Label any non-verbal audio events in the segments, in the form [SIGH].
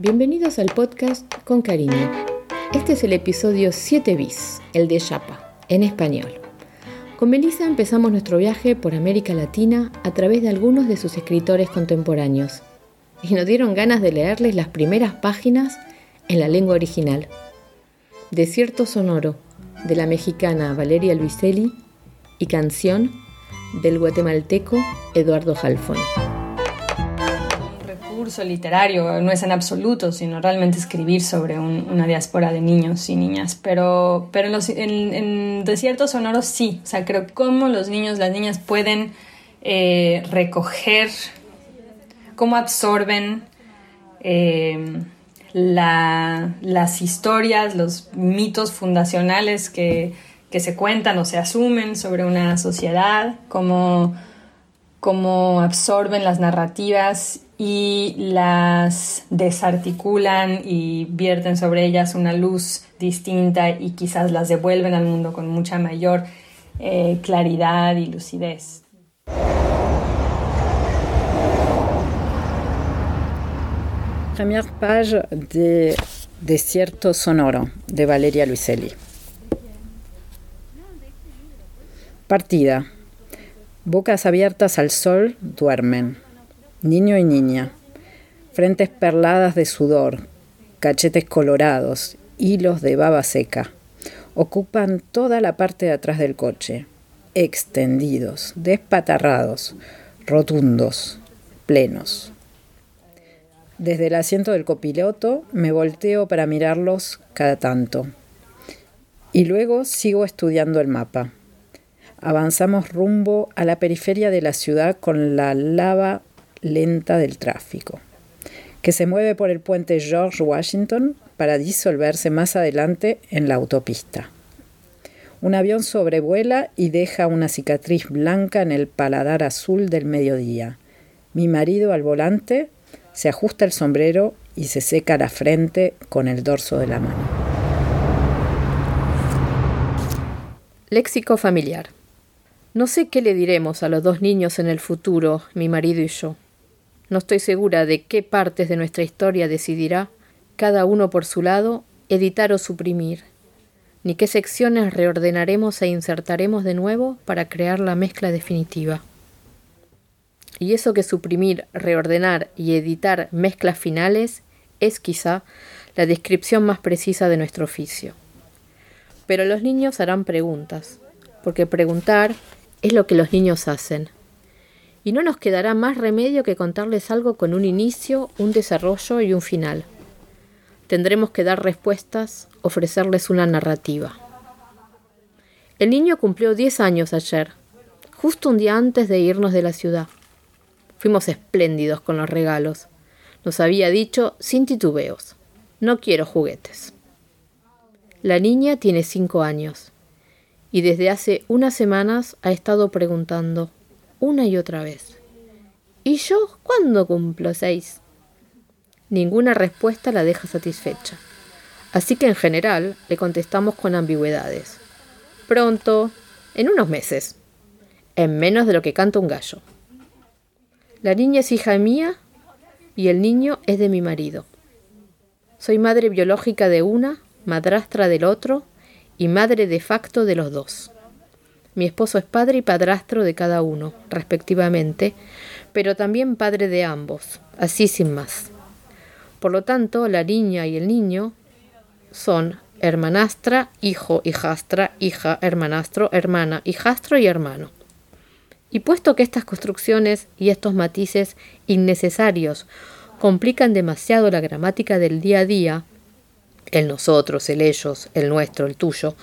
Bienvenidos al podcast Con Cariño. Este es el episodio 7 bis, el de Yapa, en español. Con Melissa empezamos nuestro viaje por América Latina a través de algunos de sus escritores contemporáneos y nos dieron ganas de leerles las primeras páginas en la lengua original. Desierto Sonoro, de la mexicana Valeria Luiselli, y Canción, del guatemalteco Eduardo Jalfón literario, no es en absoluto, sino realmente escribir sobre una diáspora de niños y niñas. Pero, pero en, los, Desiertos Sonoros sí, o sea, creo cómo los niños, las niñas pueden eh, recoger, cómo absorben eh, las historias, los mitos fundacionales que, que se cuentan o se asumen sobre una sociedad, cómo cómo absorben las narrativas y las desarticulan y vierten sobre ellas una luz distinta y quizás las devuelven al mundo con mucha mayor eh, claridad y lucidez. Primera page de Desierto Sonoro de Valeria Luiselli. Partida. Bocas abiertas al sol duermen niño y niña, frentes perladas de sudor, cachetes colorados, hilos de baba seca. Ocupan toda la parte de atrás del coche, extendidos, despatarrados, rotundos, plenos. Desde el asiento del copiloto me volteo para mirarlos cada tanto. Y luego sigo estudiando el mapa. Avanzamos rumbo a la periferia de la ciudad con la lava lenta del tráfico, que se mueve por el puente George Washington para disolverse más adelante en la autopista. Un avión sobrevuela y deja una cicatriz blanca en el paladar azul del mediodía. Mi marido al volante se ajusta el sombrero y se seca la frente con el dorso de la mano. Léxico familiar. No sé qué le diremos a los dos niños en el futuro, mi marido y yo. No estoy segura de qué partes de nuestra historia decidirá, cada uno por su lado, editar o suprimir, ni qué secciones reordenaremos e insertaremos de nuevo para crear la mezcla definitiva. Y eso que suprimir, reordenar y editar mezclas finales es quizá la descripción más precisa de nuestro oficio. Pero los niños harán preguntas, porque preguntar es lo que los niños hacen y no nos quedará más remedio que contarles algo con un inicio, un desarrollo y un final. Tendremos que dar respuestas, ofrecerles una narrativa. El niño cumplió 10 años ayer, justo un día antes de irnos de la ciudad. Fuimos espléndidos con los regalos. Nos había dicho sin titubeos, no quiero juguetes. La niña tiene cinco años y desde hace unas semanas ha estado preguntando, una y otra vez. ¿Y yo cuándo cumplo seis? Ninguna respuesta la deja satisfecha. Así que en general le contestamos con ambigüedades. Pronto, en unos meses, en menos de lo que canta un gallo. La niña es hija mía y el niño es de mi marido. Soy madre biológica de una, madrastra del otro y madre de facto de los dos. Mi esposo es padre y padrastro de cada uno, respectivamente, pero también padre de ambos, así sin más. Por lo tanto, la niña y el niño son hermanastra, hijo, hijastra, hija, hermanastro, hermana, hijastro y hermano. Y puesto que estas construcciones y estos matices innecesarios complican demasiado la gramática del día a día, el nosotros, el ellos, el nuestro, el tuyo,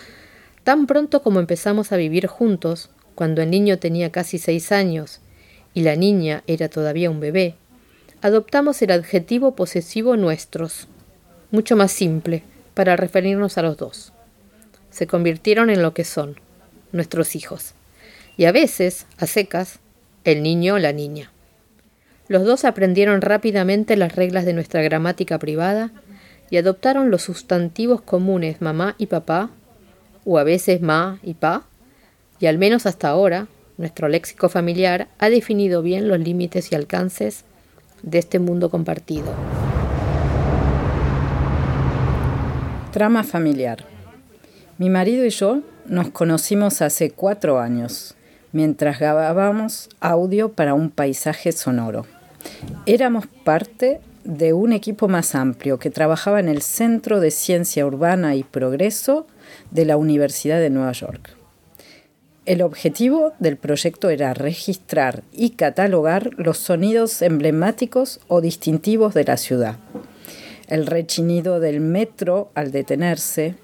Tan pronto como empezamos a vivir juntos, cuando el niño tenía casi seis años y la niña era todavía un bebé, adoptamos el adjetivo posesivo nuestros, mucho más simple, para referirnos a los dos. Se convirtieron en lo que son, nuestros hijos, y a veces, a secas, el niño o la niña. Los dos aprendieron rápidamente las reglas de nuestra gramática privada y adoptaron los sustantivos comunes mamá y papá o a veces ma y pa, y al menos hasta ahora, nuestro léxico familiar ha definido bien los límites y alcances de este mundo compartido. Trama familiar. Mi marido y yo nos conocimos hace cuatro años, mientras grabábamos audio para un paisaje sonoro. Éramos parte de un equipo más amplio que trabajaba en el Centro de Ciencia Urbana y Progreso de la Universidad de Nueva York. El objetivo del proyecto era registrar y catalogar los sonidos emblemáticos o distintivos de la ciudad. El rechinido del metro al detenerse,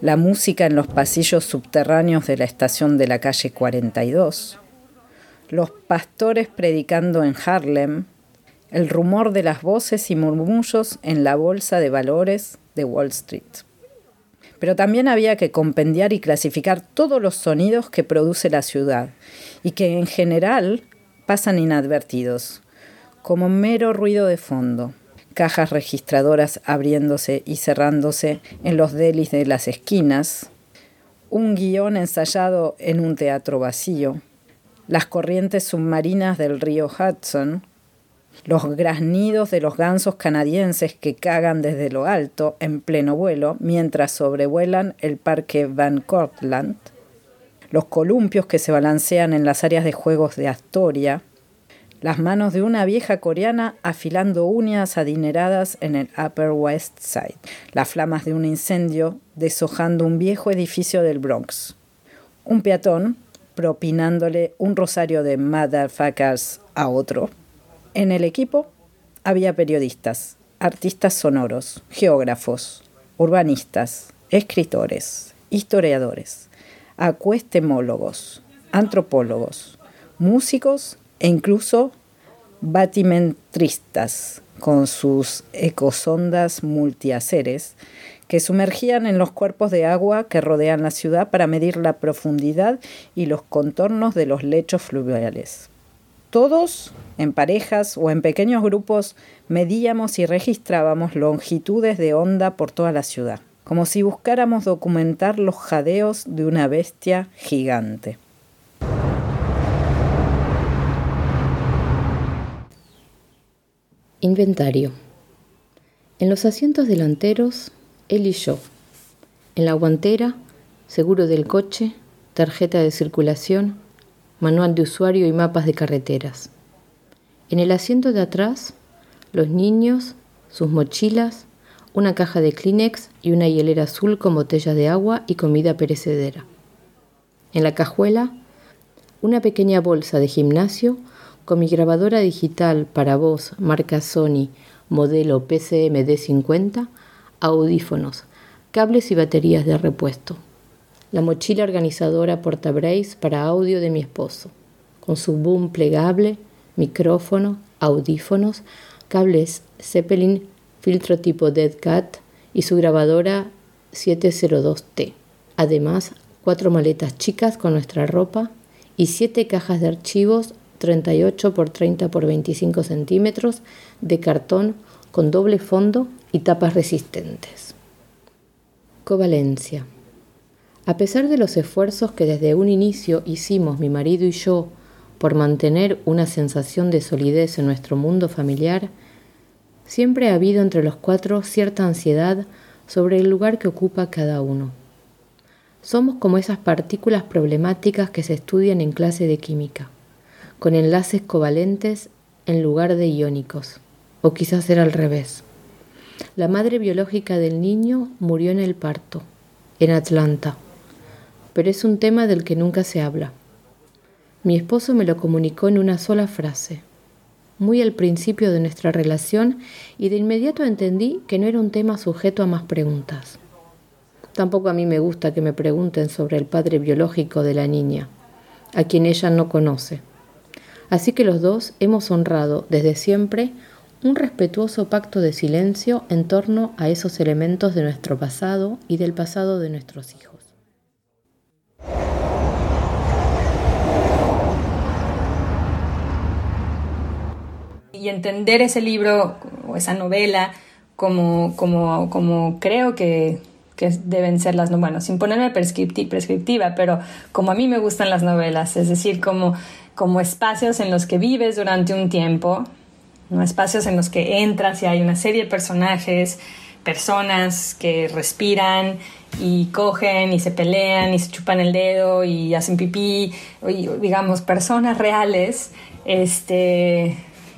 la música en los pasillos subterráneos de la estación de la calle 42, los pastores predicando en Harlem, el rumor de las voces y murmullos en la bolsa de valores de Wall Street. Pero también había que compendiar y clasificar todos los sonidos que produce la ciudad y que en general pasan inadvertidos, como mero ruido de fondo, cajas registradoras abriéndose y cerrándose en los delis de las esquinas, un guion ensayado en un teatro vacío, las corrientes submarinas del río Hudson, los graznidos de los gansos canadienses que cagan desde lo alto en pleno vuelo mientras sobrevuelan el parque Van Cortlandt, los columpios que se balancean en las áreas de juegos de Astoria, las manos de una vieja coreana afilando uñas adineradas en el Upper West Side, las flamas de un incendio deshojando un viejo edificio del Bronx, un peatón propinándole un rosario de motherfuckers a otro. En el equipo había periodistas, artistas sonoros, geógrafos, urbanistas, escritores, historiadores, acuestemólogos, antropólogos, músicos e incluso batimentristas con sus ecosondas multiaceres que sumergían en los cuerpos de agua que rodean la ciudad para medir la profundidad y los contornos de los lechos fluviales. Todos, en parejas o en pequeños grupos, medíamos y registrábamos longitudes de onda por toda la ciudad, como si buscáramos documentar los jadeos de una bestia gigante. Inventario. En los asientos delanteros él y yo. En la guantera, seguro del coche, tarjeta de circulación, manual de usuario y mapas de carreteras. En el asiento de atrás, los niños, sus mochilas, una caja de Kleenex y una hielera azul con botella de agua y comida perecedera. En la cajuela, una pequeña bolsa de gimnasio con mi grabadora digital para voz marca Sony modelo PCM D50 audífonos, cables y baterías de repuesto. La mochila organizadora portabrace para audio de mi esposo, con su boom plegable, micrófono, audífonos, cables Zeppelin, filtro tipo Dead Cat y su grabadora 702T. Además, cuatro maletas chicas con nuestra ropa y siete cajas de archivos 38 x 30 x 25 centímetros de cartón con doble fondo y tapas resistentes. Covalencia. A pesar de los esfuerzos que desde un inicio hicimos mi marido y yo por mantener una sensación de solidez en nuestro mundo familiar, siempre ha habido entre los cuatro cierta ansiedad sobre el lugar que ocupa cada uno. Somos como esas partículas problemáticas que se estudian en clase de química, con enlaces covalentes en lugar de iónicos, o quizás era al revés. La madre biológica del niño murió en el parto, en Atlanta, pero es un tema del que nunca se habla. Mi esposo me lo comunicó en una sola frase, muy al principio de nuestra relación, y de inmediato entendí que no era un tema sujeto a más preguntas. Tampoco a mí me gusta que me pregunten sobre el padre biológico de la niña, a quien ella no conoce. Así que los dos hemos honrado desde siempre un respetuoso pacto de silencio en torno a esos elementos de nuestro pasado y del pasado de nuestros hijos. Entender ese libro o esa novela como, como, como creo que, que deben ser las novelas, bueno, sin ponerme prescriptiva, pero como a mí me gustan las novelas, es decir, como, como espacios en los que vives durante un tiempo, ¿no? espacios en los que entras y hay una serie de personajes personas que respiran y cogen y se pelean y se chupan el dedo y hacen pipí, digamos, personas reales, este,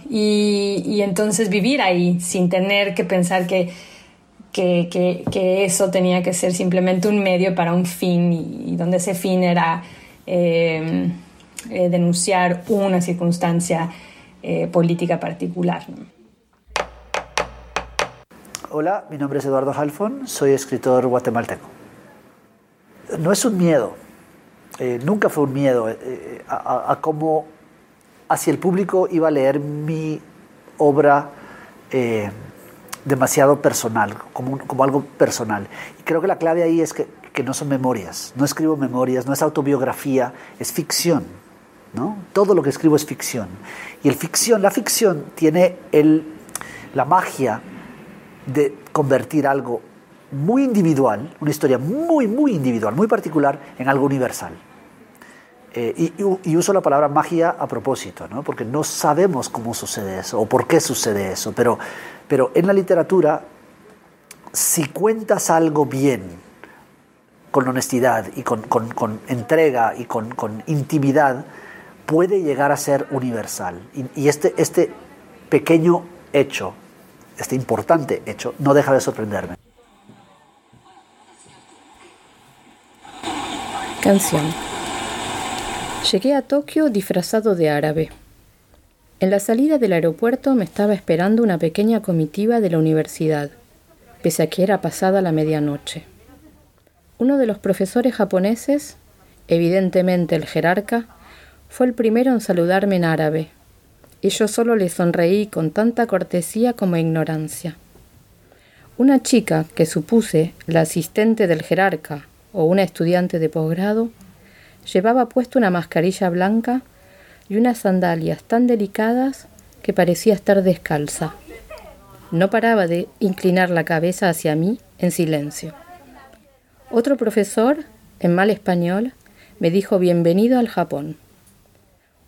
y, entonces vivir ahí sin tener que pensar que, que, eso tenía que ser simplemente un medio para un fin y, donde ese fin era eh, eh, denunciar una circunstancia eh, política particular. Hola, mi nombre es Eduardo Halfon, soy escritor guatemalteco. No es un miedo, nunca fue un miedo eh, a, cómo hacia el público iba a leer mi obra demasiado personal, como, algo personal. Y creo que la clave ahí es que, no son memorias, no escribo memorias, no es autobiografía, es ficción. Todo lo que escribo es ficción. Y el ficción, la ficción tiene la magia de convertir algo muy individual, una historia muy, muy individual, muy particular, en algo universal. Eh, y, uso la palabra magia a propósito, ¿no? porque no sabemos cómo sucede eso o por qué sucede eso, pero, pero en la literatura, si cuentas algo bien, con honestidad y con, entrega y con, intimidad, puede llegar a ser universal. Y, y este, este pequeño hecho este importante hecho no deja de sorprenderme. Canción. Llegué a Tokio disfrazado de árabe. En la salida del aeropuerto me estaba esperando una pequeña comitiva de la universidad, pese a que era pasada la medianoche. Uno de los profesores japoneses, evidentemente el jerarca, fue el primero en saludarme en árabe, y yo solo le sonreí con tanta cortesía como ignorancia. Una chica, que supuse la asistente del jerarca o una estudiante de posgrado, llevaba puesto una mascarilla blanca y unas sandalias tan delicadas que parecía estar descalza. No paraba de inclinar la cabeza hacia mí en silencio. Otro profesor, en mal español, me dijo bienvenido al Japón.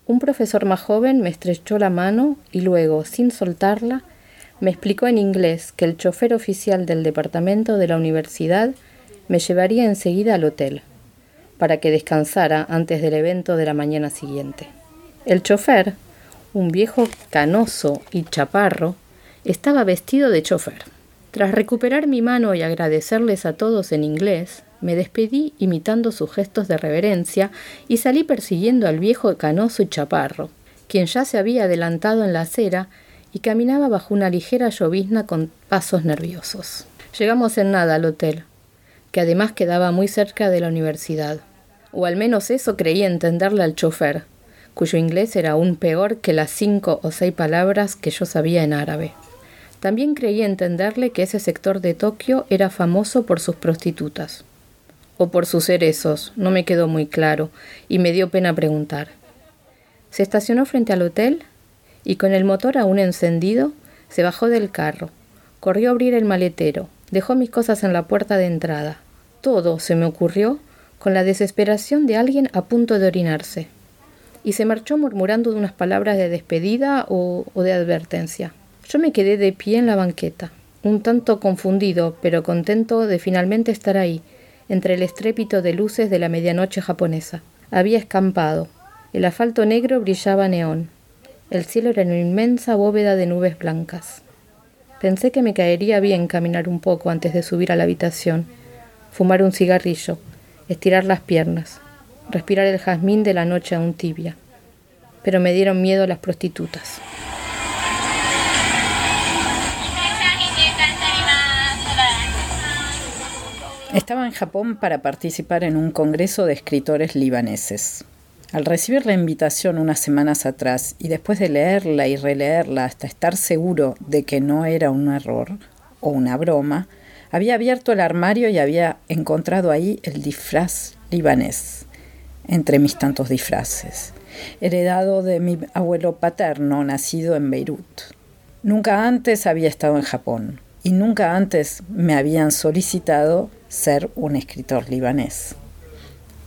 Un profesor más joven me estrechó la mano y luego, sin soltarla, me explicó en inglés que el chofer oficial del departamento de la universidad me llevaría enseguida al hotel, para que descansara antes del evento de la mañana siguiente. El chofer, un viejo canoso y chaparro, estaba vestido de chofer. Tras recuperar mi mano y agradecerles a todos en inglés, me despedí imitando sus gestos de reverencia y salí persiguiendo al viejo canoso y chaparro, quien ya se había adelantado en la acera y caminaba bajo una ligera llovizna con pasos nerviosos. Llegamos en nada al hotel, que además quedaba muy cerca de la universidad. O al menos eso creía entenderle al chofer, cuyo inglés era aún peor que las cinco o seis palabras que yo sabía en árabe. También creía entenderle que ese sector de Tokio era famoso por sus prostitutas o por sus cerezos, no me quedó muy claro, y me dio pena preguntar. Se estacionó frente al hotel y con el motor aún encendido se bajó del carro, corrió a abrir el maletero, dejó mis cosas en la puerta de entrada. Todo se me ocurrió con la desesperación de alguien a punto de orinarse, y se marchó murmurando unas palabras de despedida o, o de advertencia. Yo me quedé de pie en la banqueta, un tanto confundido, pero contento de finalmente estar ahí, entre el estrépito de luces de la medianoche japonesa. Había escampado. El asfalto negro brillaba neón. El cielo era una inmensa bóveda de nubes blancas. Pensé que me caería bien caminar un poco antes de subir a la habitación, fumar un cigarrillo, estirar las piernas, respirar el jazmín de la noche aún tibia. Pero me dieron miedo las prostitutas. Estaba en Japón para participar en un congreso de escritores libaneses. Al recibir la invitación unas semanas atrás y después de leerla y releerla hasta estar seguro de que no era un error o una broma, había abierto el armario y había encontrado ahí el disfraz libanés, entre mis tantos disfraces, heredado de mi abuelo paterno nacido en Beirut. Nunca antes había estado en Japón y nunca antes me habían solicitado ser un escritor libanés.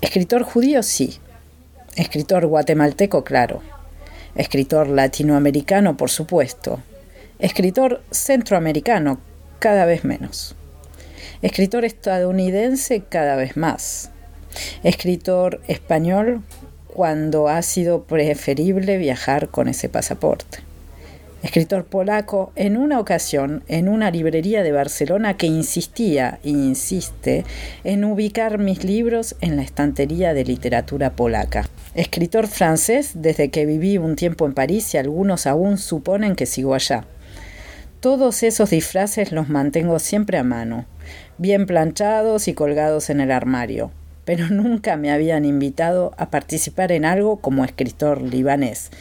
Escritor judío, sí. Escritor guatemalteco, claro. Escritor latinoamericano, por supuesto. Escritor centroamericano, cada vez menos. Escritor estadounidense cada vez más. Escritor español cuando ha sido preferible viajar con ese pasaporte. Escritor polaco en una ocasión en una librería de Barcelona que insistía insiste en ubicar mis libros en la estantería de literatura polaca. Escritor francés desde que viví un tiempo en París y algunos aún suponen que sigo allá. Todos esos disfraces los mantengo siempre a mano, bien planchados y colgados en el armario, pero [LAUGHS] nunca me habían invitado a participar en algo como escritor libanés.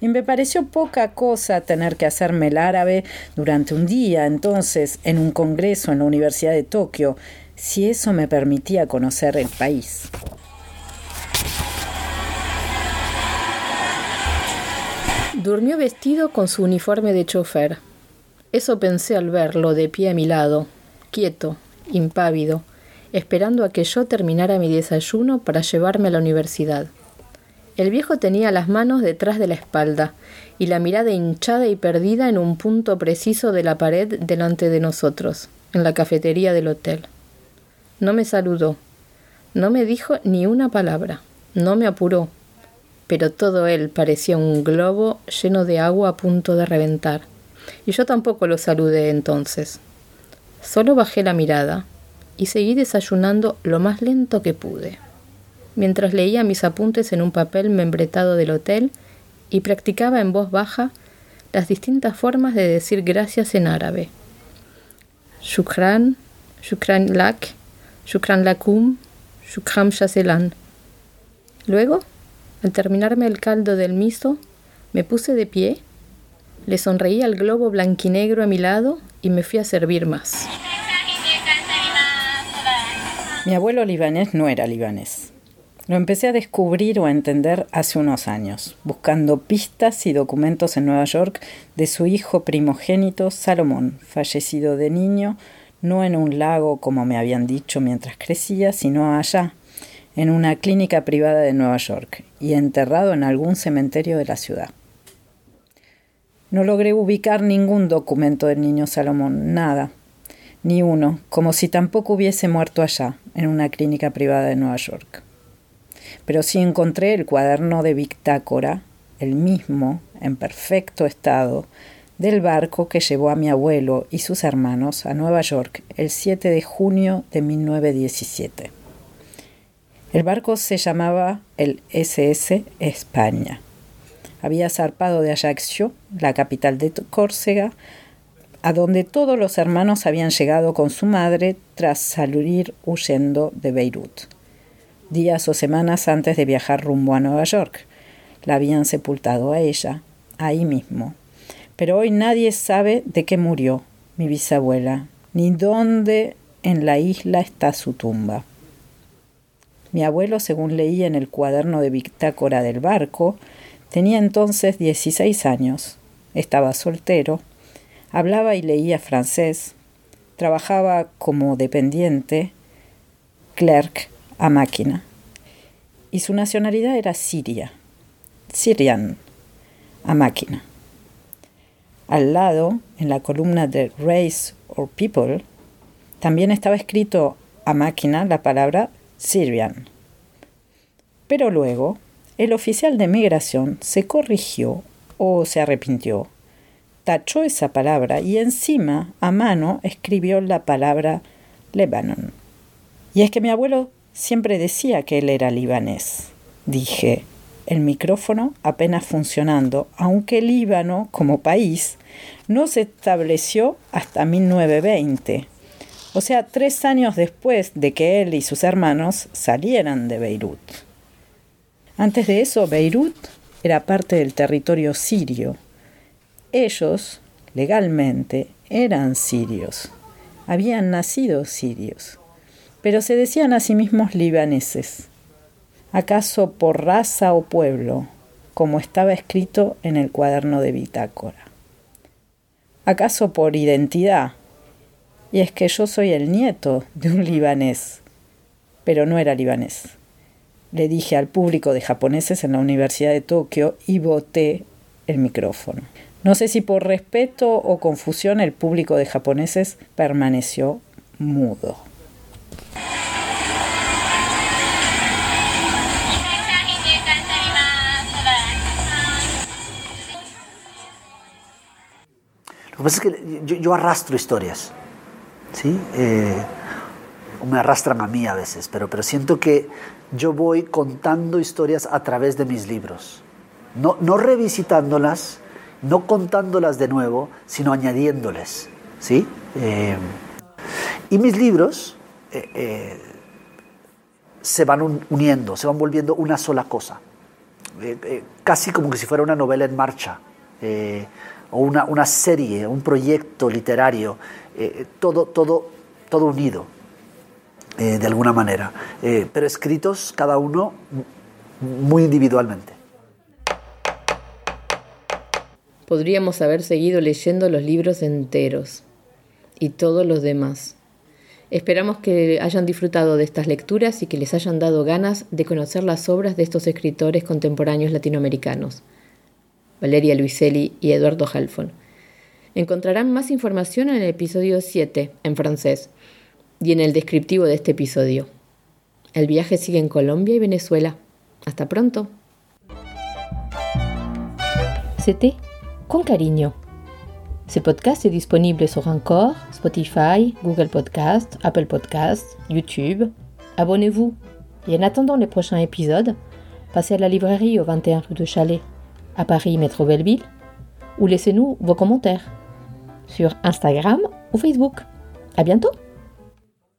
Y me pareció poca cosa tener que hacerme el árabe durante un día, entonces, en un congreso en la Universidad de Tokio, si eso me permitía conocer el país. Durmió vestido con su uniforme de chofer. Eso pensé al verlo de pie a mi lado, quieto, impávido, esperando a que yo terminara mi desayuno para llevarme a la universidad. El viejo tenía las manos detrás de la espalda y la mirada hinchada y perdida en un punto preciso de la pared delante de nosotros, en la cafetería del hotel. No me saludó, no me dijo ni una palabra, no me apuró, pero todo él parecía un globo lleno de agua a punto de reventar y yo tampoco lo saludé entonces. Solo bajé la mirada y seguí desayunando lo más lento que pude, mientras leía mis apuntes en un papel membretado del hotel y practicaba en voz baja las distintas formas de decir gracias en árabe. Shukran, shukran lak, shukran lakum, shukram shaselan. Luego, al terminarme el caldo del miso, me puse de pie le sonreí al globo blanquinegro a mi lado y me fui a servir más. Mi abuelo libanés no era libanés. Lo empecé a descubrir o a entender hace unos años, buscando pistas y documentos en Nueva York de su hijo primogénito Salomón, fallecido de niño, no en un lago como me habían dicho mientras crecía, sino allá, en una clínica privada de Nueva York, y enterrado en algún cementerio de la ciudad. No logré ubicar ningún documento del niño Salomón, nada, ni uno, como si tampoco hubiese muerto allá, en una clínica privada de Nueva York. Pero sí encontré el cuaderno de bitácora, el mismo, en perfecto estado, del barco que llevó a mi abuelo y sus hermanos a Nueva York el 7 de junio de 1917. El barco se llamaba el SS España había zarpado de Ajaccio, la capital de Córcega, a donde todos los hermanos habían llegado con su madre tras salir huyendo de Beirut, días o semanas antes de viajar rumbo a Nueva York. La habían sepultado a ella, ahí mismo. Pero hoy nadie sabe de qué murió mi bisabuela, ni dónde en la isla está su tumba. Mi abuelo, según leía en el cuaderno de bitácora del barco, Tenía entonces 16 años, estaba soltero, hablaba y leía francés, trabajaba como dependiente, clerk a máquina, y su nacionalidad era siria, sirian, a máquina. Al lado, en la columna de Race or People, también estaba escrito a máquina la palabra Syrian. Pero luego, el oficial de migración se corrigió o se arrepintió, tachó esa palabra y encima a mano escribió la palabra Lebanon. Y es que mi abuelo siempre decía que él era libanés. Dije, el micrófono apenas funcionando, aunque Líbano, como país, no se estableció hasta 1920, o sea, tres años después de que él y sus hermanos salieran de Beirut. Antes de eso, Beirut era parte del territorio sirio. Ellos, legalmente, eran sirios. Habían nacido sirios, pero se decían a sí mismos libaneses. ¿Acaso por raza o pueblo, como estaba escrito en el cuaderno de bitácora? ¿Acaso por identidad? Y es que yo soy el nieto de un libanés, pero no era libanés le dije al público de japoneses en la Universidad de Tokio y boté el micrófono. No sé si por respeto o confusión el público de japoneses permaneció mudo. Lo que pasa es que yo, arrastro historias, ¿sí? Eh, me arrastran a mí a veces, pero, pero siento que yo voy contando historias a través de mis libros. No, no revisitándolas, no contándolas de nuevo, sino añadiéndoles. ¿sí? Eh, y mis libros eh, eh, se van uniendo, se van volviendo una sola cosa. casi como que si fuera una novela en marcha, o una, una, serie, un proyecto literario, todo, todo, todo unido. De alguna manera, pero escritos cada uno muy individualmente. podríamos haber seguido leyendo los libros enteros y todos los demás. Esperamos que hayan disfrutado de estas lecturas y que les hayan dado ganas de conocer las obras de estos escritores contemporáneos latinoamericanos, Valeria Luiselli y Eduardo Halfon. Encontrarán más información en el episodio 7, en francés, y en el descriptivo de este episodio. El viaje sigue en Colombia y Venezuela. Hasta pronto. con cariño. Ce podcast est disponible sur Encore, Spotify, Google Podcast, Apple Podcast, YouTube. Abonnez-vous. Et en attendant les prochains épisodes, passez à la librairie au 21 rue de Chalet, à Paris Métro Belleville, ou laissez-nous vos commentaires sur Instagram ou Facebook. À bientôt!